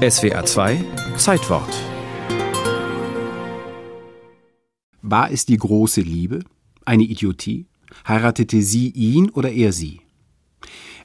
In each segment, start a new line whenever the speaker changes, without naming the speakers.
SWA 2 Zeitwort.
War es die große Liebe? Eine Idiotie? Heiratete sie ihn oder er sie?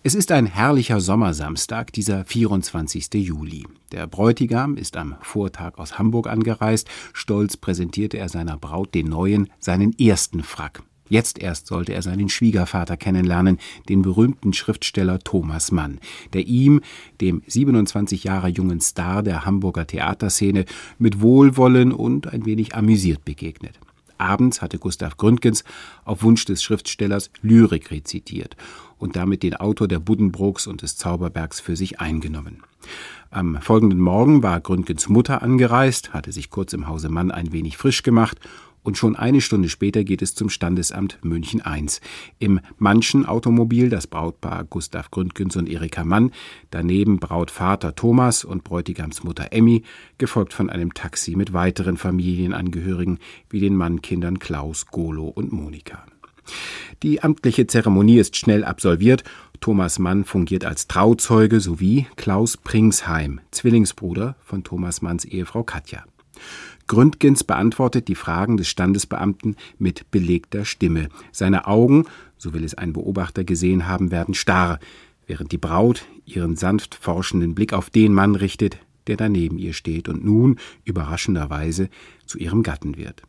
Es ist ein herrlicher Sommersamstag, dieser 24. Juli. Der Bräutigam ist am Vortag aus Hamburg angereist. Stolz präsentierte er seiner Braut den neuen, seinen ersten Frack. Jetzt erst sollte er seinen Schwiegervater kennenlernen, den berühmten Schriftsteller Thomas Mann, der ihm, dem 27 Jahre jungen Star der Hamburger Theaterszene, mit Wohlwollen und ein wenig amüsiert begegnet. Abends hatte Gustav Gründgens auf Wunsch des Schriftstellers Lyrik rezitiert und damit den Autor der Buddenbrooks und des Zauberbergs für sich eingenommen. Am folgenden Morgen war Gründgens Mutter angereist, hatte sich kurz im Hause Mann ein wenig frisch gemacht und schon eine Stunde später geht es zum Standesamt München I. Im Mannschen Automobil das Brautpaar Gustav Gründgens und Erika Mann, daneben Brautvater Thomas und Bräutigamsmutter Emmy, gefolgt von einem Taxi mit weiteren Familienangehörigen wie den Mannkindern Klaus, Golo und Monika. Die amtliche Zeremonie ist schnell absolviert. Thomas Mann fungiert als Trauzeuge sowie Klaus Pringsheim, Zwillingsbruder von Thomas Manns Ehefrau Katja. Gründgens beantwortet die Fragen des Standesbeamten mit belegter Stimme. Seine Augen, so will es ein Beobachter gesehen haben, werden starr, während die Braut ihren sanft forschenden Blick auf den Mann richtet, der daneben ihr steht und nun überraschenderweise zu ihrem Gatten wird.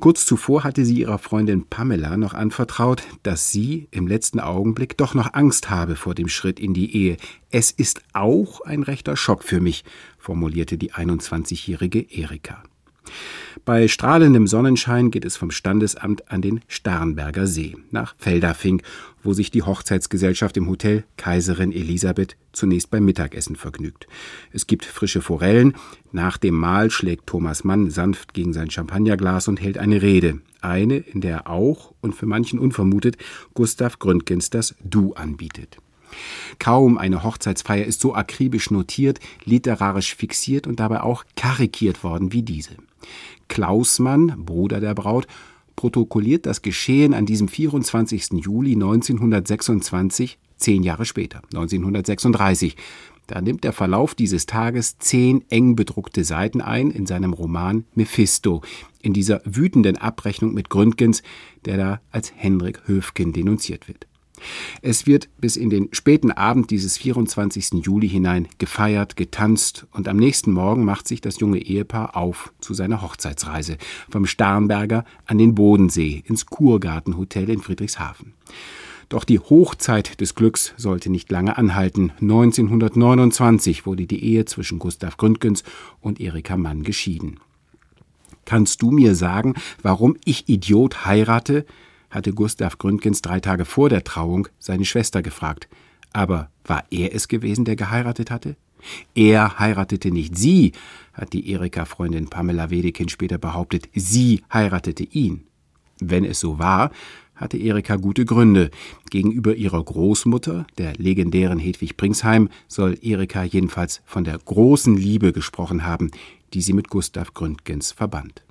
Kurz zuvor hatte sie ihrer Freundin Pamela noch anvertraut, dass sie im letzten Augenblick doch noch Angst habe vor dem Schritt in die Ehe. Es ist auch ein rechter Schock für mich, formulierte die 21-jährige Erika. Bei strahlendem Sonnenschein geht es vom Standesamt an den Starnberger See nach Feldafing, wo sich die Hochzeitsgesellschaft im Hotel Kaiserin Elisabeth zunächst beim Mittagessen vergnügt. Es gibt frische Forellen. Nach dem Mahl schlägt Thomas Mann sanft gegen sein Champagnerglas und hält eine Rede. Eine, in der er auch und für manchen unvermutet Gustav Gründgens das Du anbietet. Kaum eine Hochzeitsfeier ist so akribisch notiert, literarisch fixiert und dabei auch karikiert worden wie diese. Klausmann, Bruder der Braut, protokolliert das Geschehen an diesem 24. Juli 1926, zehn Jahre später, 1936. Da nimmt der Verlauf dieses Tages zehn eng bedruckte Seiten ein in seinem Roman Mephisto, in dieser wütenden Abrechnung mit Gründgens, der da als Henrik Höfgen denunziert wird. Es wird bis in den späten Abend dieses 24. Juli hinein gefeiert, getanzt und am nächsten Morgen macht sich das junge Ehepaar auf zu seiner Hochzeitsreise vom Starnberger an den Bodensee ins Kurgartenhotel in Friedrichshafen. Doch die Hochzeit des Glücks sollte nicht lange anhalten. 1929 wurde die Ehe zwischen Gustav Gründgens und Erika Mann geschieden. Kannst du mir sagen, warum ich Idiot heirate? Hatte Gustav Gründgens drei Tage vor der Trauung seine Schwester gefragt. Aber war er es gewesen, der geheiratet hatte? Er heiratete nicht sie, hat die Erika-Freundin Pamela Wedekind später behauptet. Sie heiratete ihn. Wenn es so war, hatte Erika gute Gründe. Gegenüber ihrer Großmutter, der legendären Hedwig Pringsheim, soll Erika jedenfalls von der großen Liebe gesprochen haben, die sie mit Gustav Gründgens verband.